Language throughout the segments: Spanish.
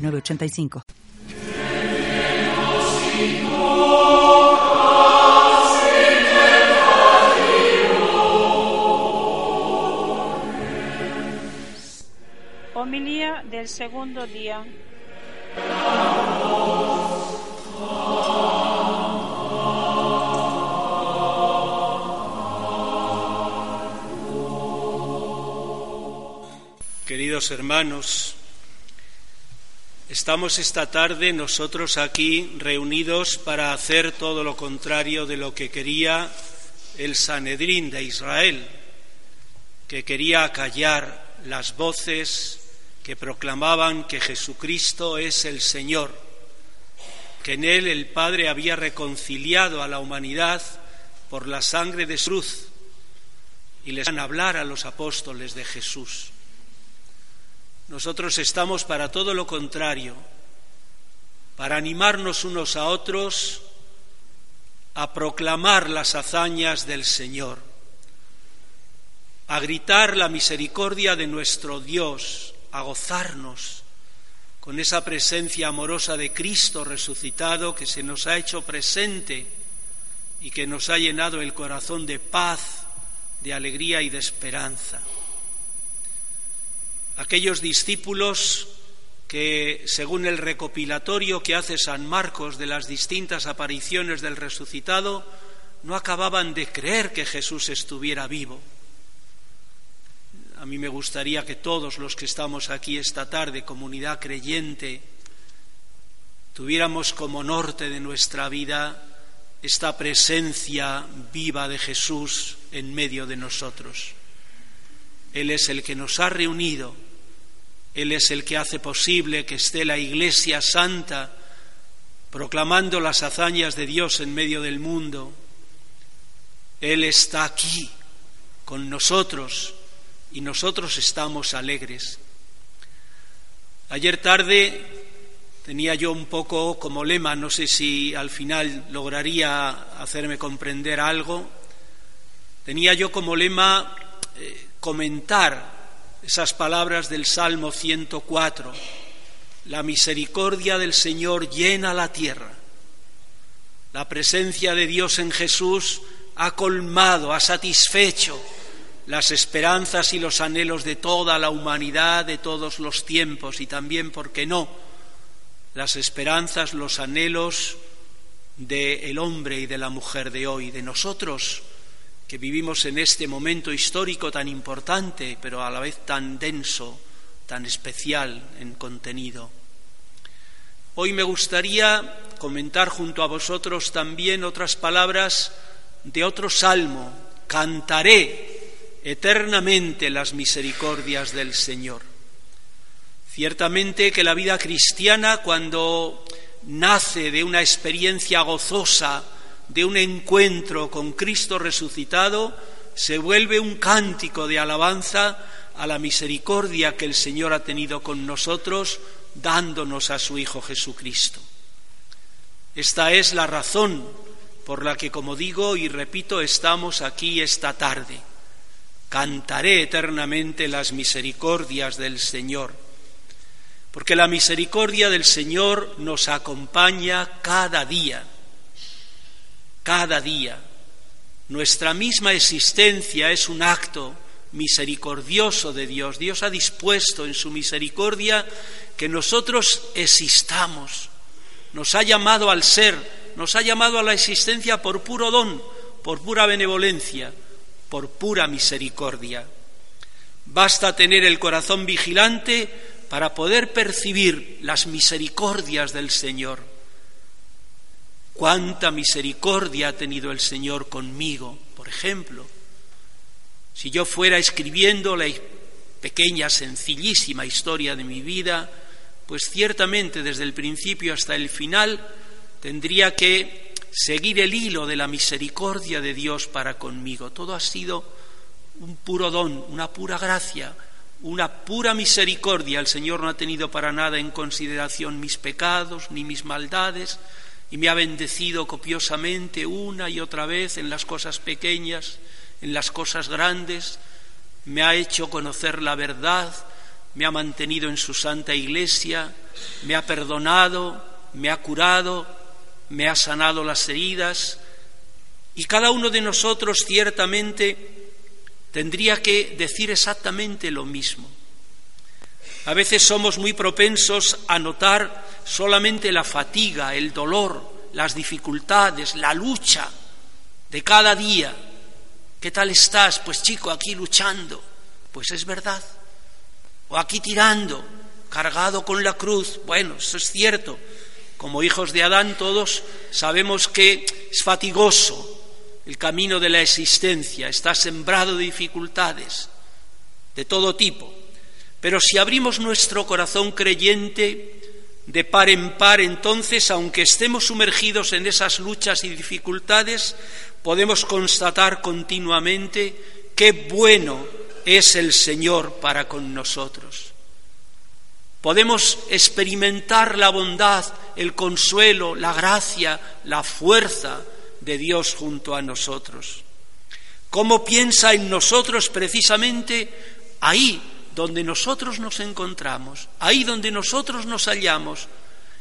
985. Homilía del segundo día. Queridos hermanos, Estamos esta tarde nosotros aquí reunidos para hacer todo lo contrario de lo que quería el Sanedrín de Israel, que quería callar las voces que proclamaban que Jesucristo es el Señor, que en Él el Padre había reconciliado a la humanidad por la sangre de su cruz y les van a hablar a los apóstoles de Jesús. Nosotros estamos para todo lo contrario, para animarnos unos a otros a proclamar las hazañas del Señor, a gritar la misericordia de nuestro Dios, a gozarnos con esa presencia amorosa de Cristo resucitado que se nos ha hecho presente y que nos ha llenado el corazón de paz, de alegría y de esperanza aquellos discípulos que, según el recopilatorio que hace San Marcos de las distintas apariciones del resucitado, no acababan de creer que Jesús estuviera vivo. A mí me gustaría que todos los que estamos aquí esta tarde, comunidad creyente, tuviéramos como norte de nuestra vida esta presencia viva de Jesús en medio de nosotros. Él es el que nos ha reunido él es el que hace posible que esté la Iglesia Santa proclamando las hazañas de Dios en medio del mundo. Él está aquí con nosotros y nosotros estamos alegres. Ayer tarde tenía yo un poco como lema, no sé si al final lograría hacerme comprender algo, tenía yo como lema eh, comentar esas palabras del Salmo 104. La misericordia del Señor llena la tierra. La presencia de Dios en Jesús ha colmado, ha satisfecho las esperanzas y los anhelos de toda la humanidad de todos los tiempos y también, ¿por qué no?, las esperanzas, los anhelos del hombre y de la mujer de hoy, de nosotros que vivimos en este momento histórico tan importante, pero a la vez tan denso, tan especial en contenido. Hoy me gustaría comentar junto a vosotros también otras palabras de otro salmo. Cantaré eternamente las misericordias del Señor. Ciertamente que la vida cristiana, cuando nace de una experiencia gozosa, de un encuentro con Cristo resucitado se vuelve un cántico de alabanza a la misericordia que el Señor ha tenido con nosotros, dándonos a su Hijo Jesucristo. Esta es la razón por la que, como digo y repito, estamos aquí esta tarde. Cantaré eternamente las misericordias del Señor, porque la misericordia del Señor nos acompaña cada día cada día. Nuestra misma existencia es un acto misericordioso de Dios. Dios ha dispuesto en su misericordia que nosotros existamos. Nos ha llamado al ser, nos ha llamado a la existencia por puro don, por pura benevolencia, por pura misericordia. Basta tener el corazón vigilante para poder percibir las misericordias del Señor. Cuánta misericordia ha tenido el Señor conmigo, por ejemplo. Si yo fuera escribiendo la pequeña, sencillísima historia de mi vida, pues ciertamente desde el principio hasta el final tendría que seguir el hilo de la misericordia de Dios para conmigo. Todo ha sido un puro don, una pura gracia, una pura misericordia. El Señor no ha tenido para nada en consideración mis pecados ni mis maldades y me ha bendecido copiosamente una y otra vez en las cosas pequeñas, en las cosas grandes, me ha hecho conocer la verdad, me ha mantenido en su santa iglesia, me ha perdonado, me ha curado, me ha sanado las heridas y cada uno de nosotros ciertamente tendría que decir exactamente lo mismo. A veces somos muy propensos a notar solamente la fatiga, el dolor, las dificultades, la lucha de cada día. ¿Qué tal estás? Pues chico, aquí luchando. Pues es verdad o aquí tirando, cargado con la cruz. Bueno, eso es cierto. Como hijos de Adán todos sabemos que es fatigoso el camino de la existencia, está sembrado de dificultades de todo tipo. Pero si abrimos nuestro corazón creyente de par en par, entonces, aunque estemos sumergidos en esas luchas y dificultades, podemos constatar continuamente qué bueno es el Señor para con nosotros. Podemos experimentar la bondad, el consuelo, la gracia, la fuerza de Dios junto a nosotros. ¿Cómo piensa en nosotros precisamente ahí donde nosotros nos encontramos, ahí donde nosotros nos hallamos,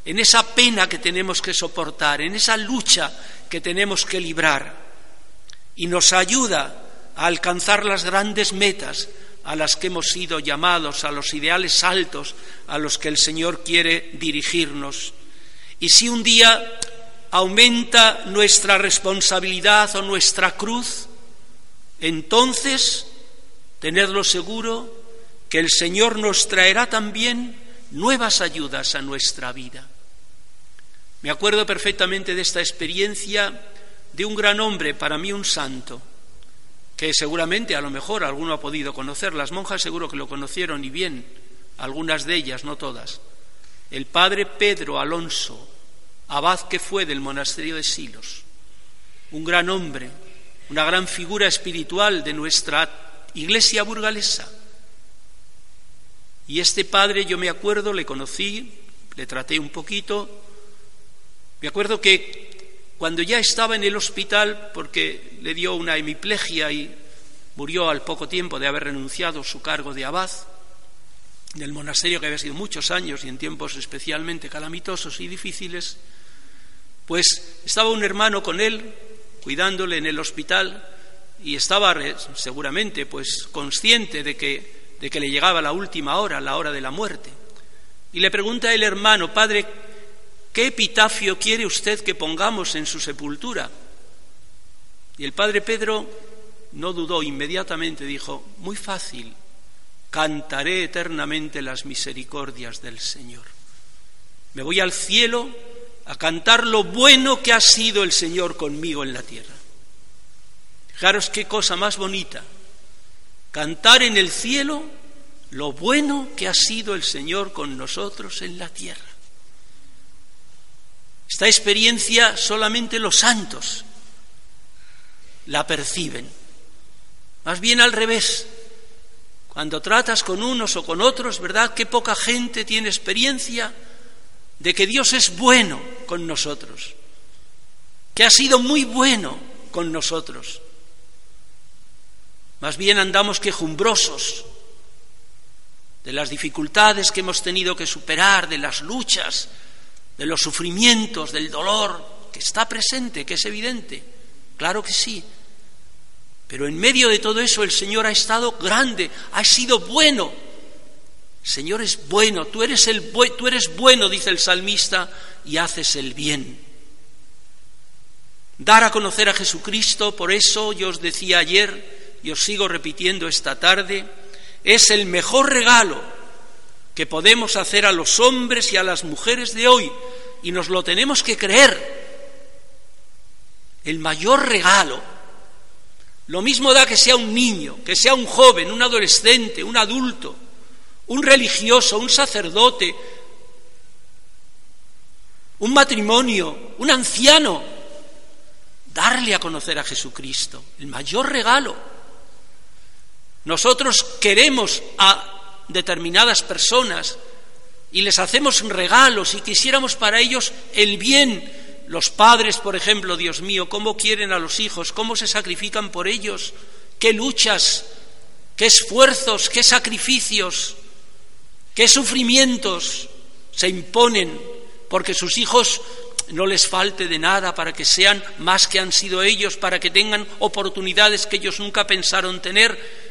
en esa pena que tenemos que soportar, en esa lucha que tenemos que librar? Y nos ayuda a alcanzar las grandes metas a las que hemos sido llamados, a los ideales altos a los que el Señor quiere dirigirnos. Y si un día aumenta nuestra responsabilidad o nuestra cruz, entonces tenedlo seguro que el Señor nos traerá también nuevas ayudas a nuestra vida. Me acuerdo perfectamente de esta experiencia de un gran hombre, para mí un santo, que seguramente a lo mejor alguno ha podido conocer. Las monjas seguro que lo conocieron y bien, algunas de ellas, no todas. El padre Pedro Alonso, abad que fue del monasterio de Silos, un gran hombre, una gran figura espiritual de nuestra iglesia burgalesa. Y este padre, yo me acuerdo, le conocí, le traté un poquito, me acuerdo que cuando ya estaba en el hospital, porque le dio una hemiplegia y murió al poco tiempo de haber renunciado su cargo de abad del monasterio que había sido muchos años y en tiempos especialmente calamitosos y difíciles, pues estaba un hermano con él cuidándole en el hospital y estaba seguramente pues consciente de que, de que le llegaba la última hora, la hora de la muerte. Y le pregunta el hermano, Padre, ¿qué epitafio quiere usted que pongamos en su sepultura? Y el padre Pedro no dudó, inmediatamente dijo, muy fácil, cantaré eternamente las misericordias del Señor. Me voy al cielo a cantar lo bueno que ha sido el Señor conmigo en la tierra. Fijaros qué cosa más bonita, cantar en el cielo lo bueno que ha sido el Señor con nosotros en la tierra. Esta experiencia solamente los santos la perciben. Más bien al revés. Cuando tratas con unos o con otros, ¿verdad? Qué poca gente tiene experiencia de que Dios es bueno con nosotros, que ha sido muy bueno con nosotros. Más bien andamos quejumbrosos de las dificultades que hemos tenido que superar, de las luchas, de los sufrimientos, del dolor, que está presente, que es evidente. Claro que sí. Pero en medio de todo eso el Señor ha estado grande, ha sido bueno. Señor es bueno, tú eres, el, tú eres bueno, dice el salmista, y haces el bien. Dar a conocer a Jesucristo, por eso yo os decía ayer y os sigo repitiendo esta tarde, es el mejor regalo que podemos hacer a los hombres y a las mujeres de hoy, y nos lo tenemos que creer. El mayor regalo. Lo mismo da que sea un niño, que sea un joven, un adolescente, un adulto, un religioso, un sacerdote, un matrimonio, un anciano, darle a conocer a Jesucristo, el mayor regalo. Nosotros queremos a determinadas personas y les hacemos regalos y quisiéramos para ellos el bien. Los padres, por ejemplo, Dios mío, cómo quieren a los hijos, cómo se sacrifican por ellos, qué luchas, qué esfuerzos, qué sacrificios, qué sufrimientos se imponen porque sus hijos no les falte de nada para que sean más que han sido ellos, para que tengan oportunidades que ellos nunca pensaron tener.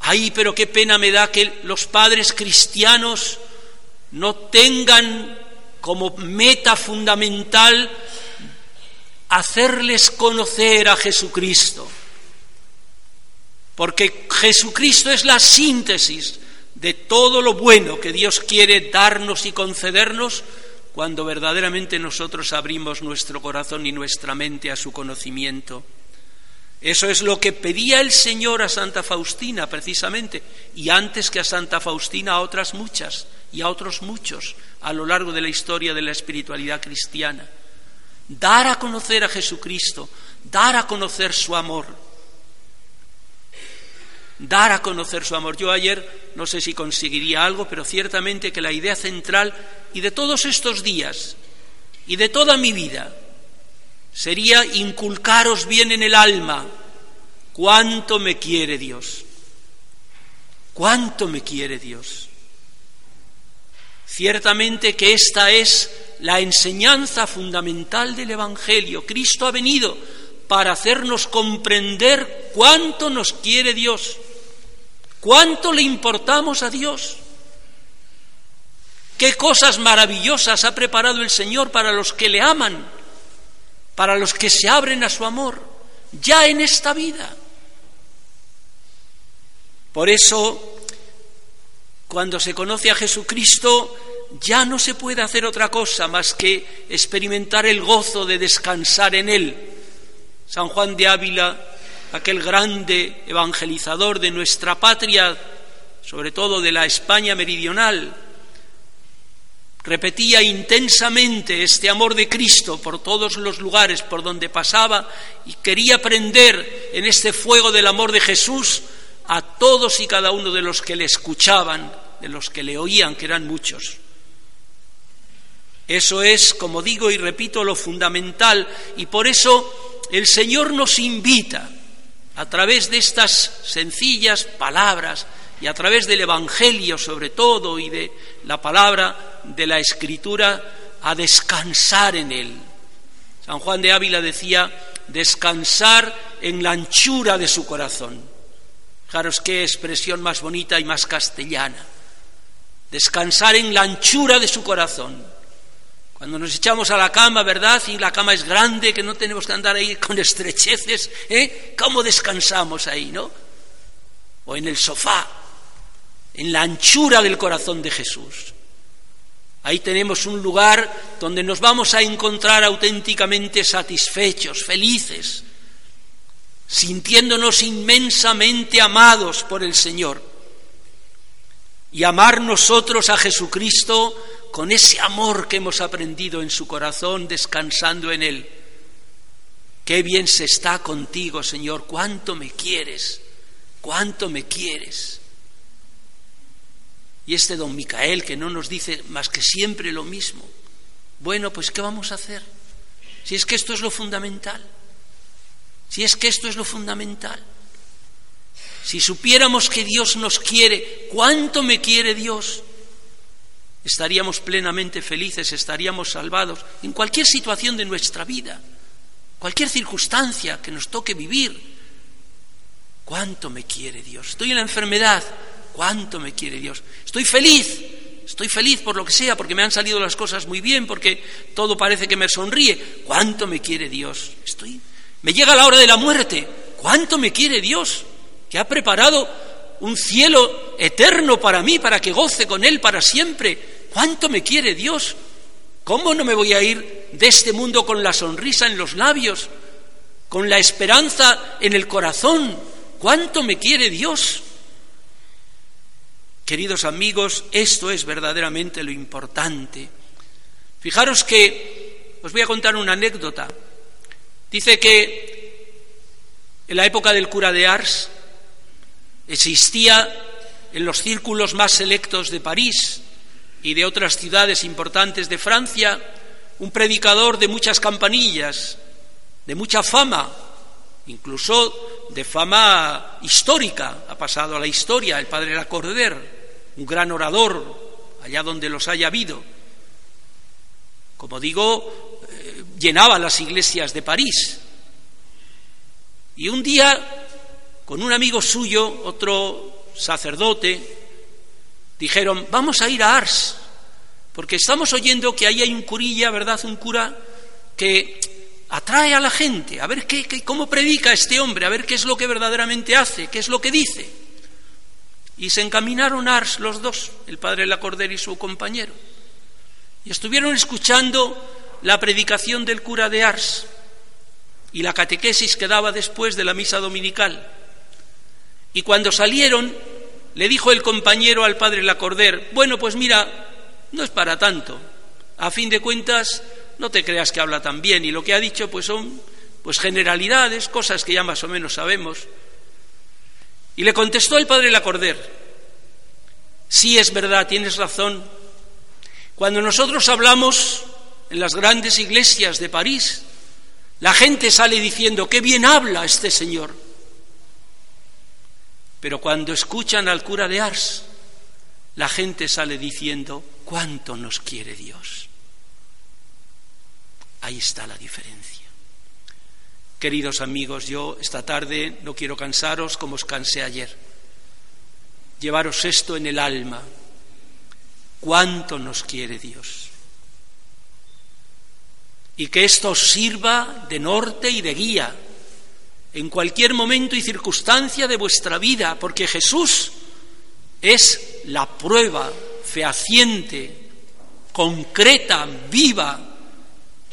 Ay, pero qué pena me da que los padres cristianos no tengan como meta fundamental hacerles conocer a Jesucristo. Porque Jesucristo es la síntesis de todo lo bueno que Dios quiere darnos y concedernos cuando verdaderamente nosotros abrimos nuestro corazón y nuestra mente a su conocimiento. Eso es lo que pedía el Señor a Santa Faustina, precisamente, y antes que a Santa Faustina a otras muchas y a otros muchos a lo largo de la historia de la espiritualidad cristiana. Dar a conocer a Jesucristo, dar a conocer su amor. Dar a conocer su amor. Yo ayer no sé si conseguiría algo, pero ciertamente que la idea central y de todos estos días y de toda mi vida sería inculcaros bien en el alma cuánto me quiere Dios, cuánto me quiere Dios. Ciertamente que esta es la enseñanza fundamental del Evangelio. Cristo ha venido para hacernos comprender cuánto nos quiere Dios, cuánto le importamos a Dios. Qué cosas maravillosas ha preparado el Señor para los que le aman, para los que se abren a su amor, ya en esta vida. Por eso, cuando se conoce a Jesucristo, ya no se puede hacer otra cosa más que experimentar el gozo de descansar en Él. San Juan de Ávila, aquel grande evangelizador de nuestra patria, sobre todo de la España meridional, repetía intensamente este amor de Cristo por todos los lugares por donde pasaba y quería prender en este fuego del amor de Jesús a todos y cada uno de los que le escuchaban, de los que le oían, que eran muchos. Eso es, como digo y repito, lo fundamental y por eso el Señor nos invita a través de estas sencillas palabras y a través del Evangelio sobre todo y de la palabra de la Escritura a descansar en Él. San Juan de Ávila decía, descansar en la anchura de su corazón. Fijaros qué expresión más bonita y más castellana. Descansar en la anchura de su corazón. Cuando nos echamos a la cama, ¿verdad? Y la cama es grande, que no tenemos que andar ahí con estrecheces, ¿eh? ¿Cómo descansamos ahí, no? O en el sofá, en la anchura del corazón de Jesús. Ahí tenemos un lugar donde nos vamos a encontrar auténticamente satisfechos, felices, sintiéndonos inmensamente amados por el Señor. Y amar nosotros a Jesucristo con ese amor que hemos aprendido en su corazón, descansando en Él. Qué bien se está contigo, Señor, cuánto me quieres, cuánto me quieres. Y este don Micael que no nos dice más que siempre lo mismo. Bueno, pues ¿qué vamos a hacer? Si es que esto es lo fundamental. Si es que esto es lo fundamental. Si supiéramos que Dios nos quiere, cuánto me quiere Dios, estaríamos plenamente felices, estaríamos salvados en cualquier situación de nuestra vida, cualquier circunstancia que nos toque vivir. ¿Cuánto me quiere Dios? Estoy en la enfermedad, cuánto me quiere Dios. Estoy feliz, estoy feliz por lo que sea, porque me han salido las cosas muy bien, porque todo parece que me sonríe. Cuánto me quiere Dios. Estoy. Me llega la hora de la muerte. Cuánto me quiere Dios, que ha preparado un cielo eterno para mí, para que goce con Él para siempre. Cuánto me quiere Dios. ¿Cómo no me voy a ir de este mundo con la sonrisa en los labios, con la esperanza en el corazón? ¿Cuánto me quiere Dios? Queridos amigos, esto es verdaderamente lo importante. Fijaros que os voy a contar una anécdota. Dice que en la época del cura de Ars existía en los círculos más selectos de París y de otras ciudades importantes de Francia un predicador de muchas campanillas, de mucha fama, incluso de fama histórica, ha pasado a la historia, el padre Lacordaire, un gran orador, allá donde los haya habido. Como digo, eh, llenaba las iglesias de París. Y un día, con un amigo suyo, otro sacerdote, dijeron, vamos a ir a Ars, porque estamos oyendo que ahí hay un curilla, ¿verdad? Un cura que atrae a la gente, a ver qué, cómo predica este hombre, a ver qué es lo que verdaderamente hace, qué es lo que dice. Y se encaminaron a Ars los dos, el padre Lacordaire y su compañero. Y estuvieron escuchando la predicación del cura de Ars y la catequesis que daba después de la misa dominical. Y cuando salieron, le dijo el compañero al padre Lacordaire, bueno, pues mira, no es para tanto. A fin de cuentas, no te creas que habla tan bien y lo que ha dicho pues son pues generalidades, cosas que ya más o menos sabemos. Y le contestó el padre Lacorder, sí es verdad, tienes razón. Cuando nosotros hablamos en las grandes iglesias de París, la gente sale diciendo, qué bien habla este señor. Pero cuando escuchan al cura de Ars, la gente sale diciendo, cuánto nos quiere Dios. Ahí está la diferencia. Queridos amigos, yo esta tarde no quiero cansaros como os cansé ayer. Llevaros esto en el alma. ¿Cuánto nos quiere Dios? Y que esto os sirva de norte y de guía en cualquier momento y circunstancia de vuestra vida, porque Jesús es la prueba fehaciente, concreta, viva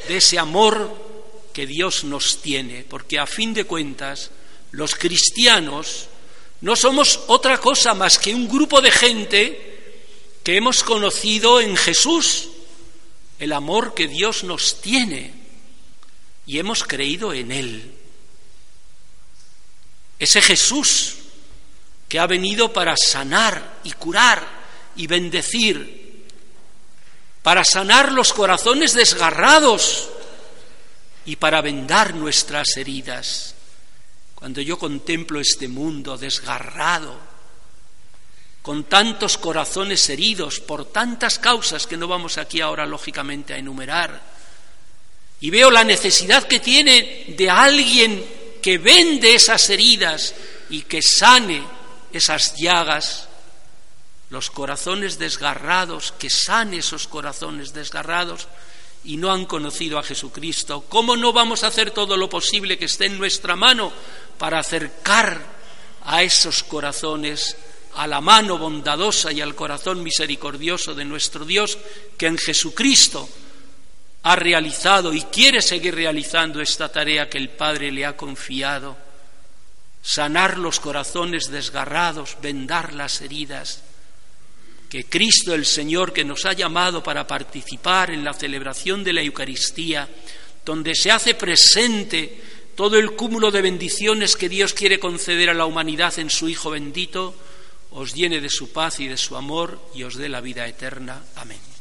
de ese amor que Dios nos tiene, porque a fin de cuentas los cristianos no somos otra cosa más que un grupo de gente que hemos conocido en Jesús el amor que Dios nos tiene y hemos creído en Él. Ese Jesús que ha venido para sanar y curar y bendecir para sanar los corazones desgarrados y para vendar nuestras heridas. Cuando yo contemplo este mundo desgarrado, con tantos corazones heridos por tantas causas que no vamos aquí ahora lógicamente a enumerar, y veo la necesidad que tiene de alguien que vende esas heridas y que sane esas llagas, los corazones desgarrados, que sane esos corazones desgarrados y no han conocido a Jesucristo. ¿Cómo no vamos a hacer todo lo posible que esté en nuestra mano para acercar a esos corazones a la mano bondadosa y al corazón misericordioso de nuestro Dios, que en Jesucristo ha realizado y quiere seguir realizando esta tarea que el Padre le ha confiado, sanar los corazones desgarrados, vendar las heridas, que Cristo el Señor, que nos ha llamado para participar en la celebración de la Eucaristía, donde se hace presente todo el cúmulo de bendiciones que Dios quiere conceder a la humanidad en su Hijo bendito, os llene de su paz y de su amor y os dé la vida eterna. Amén.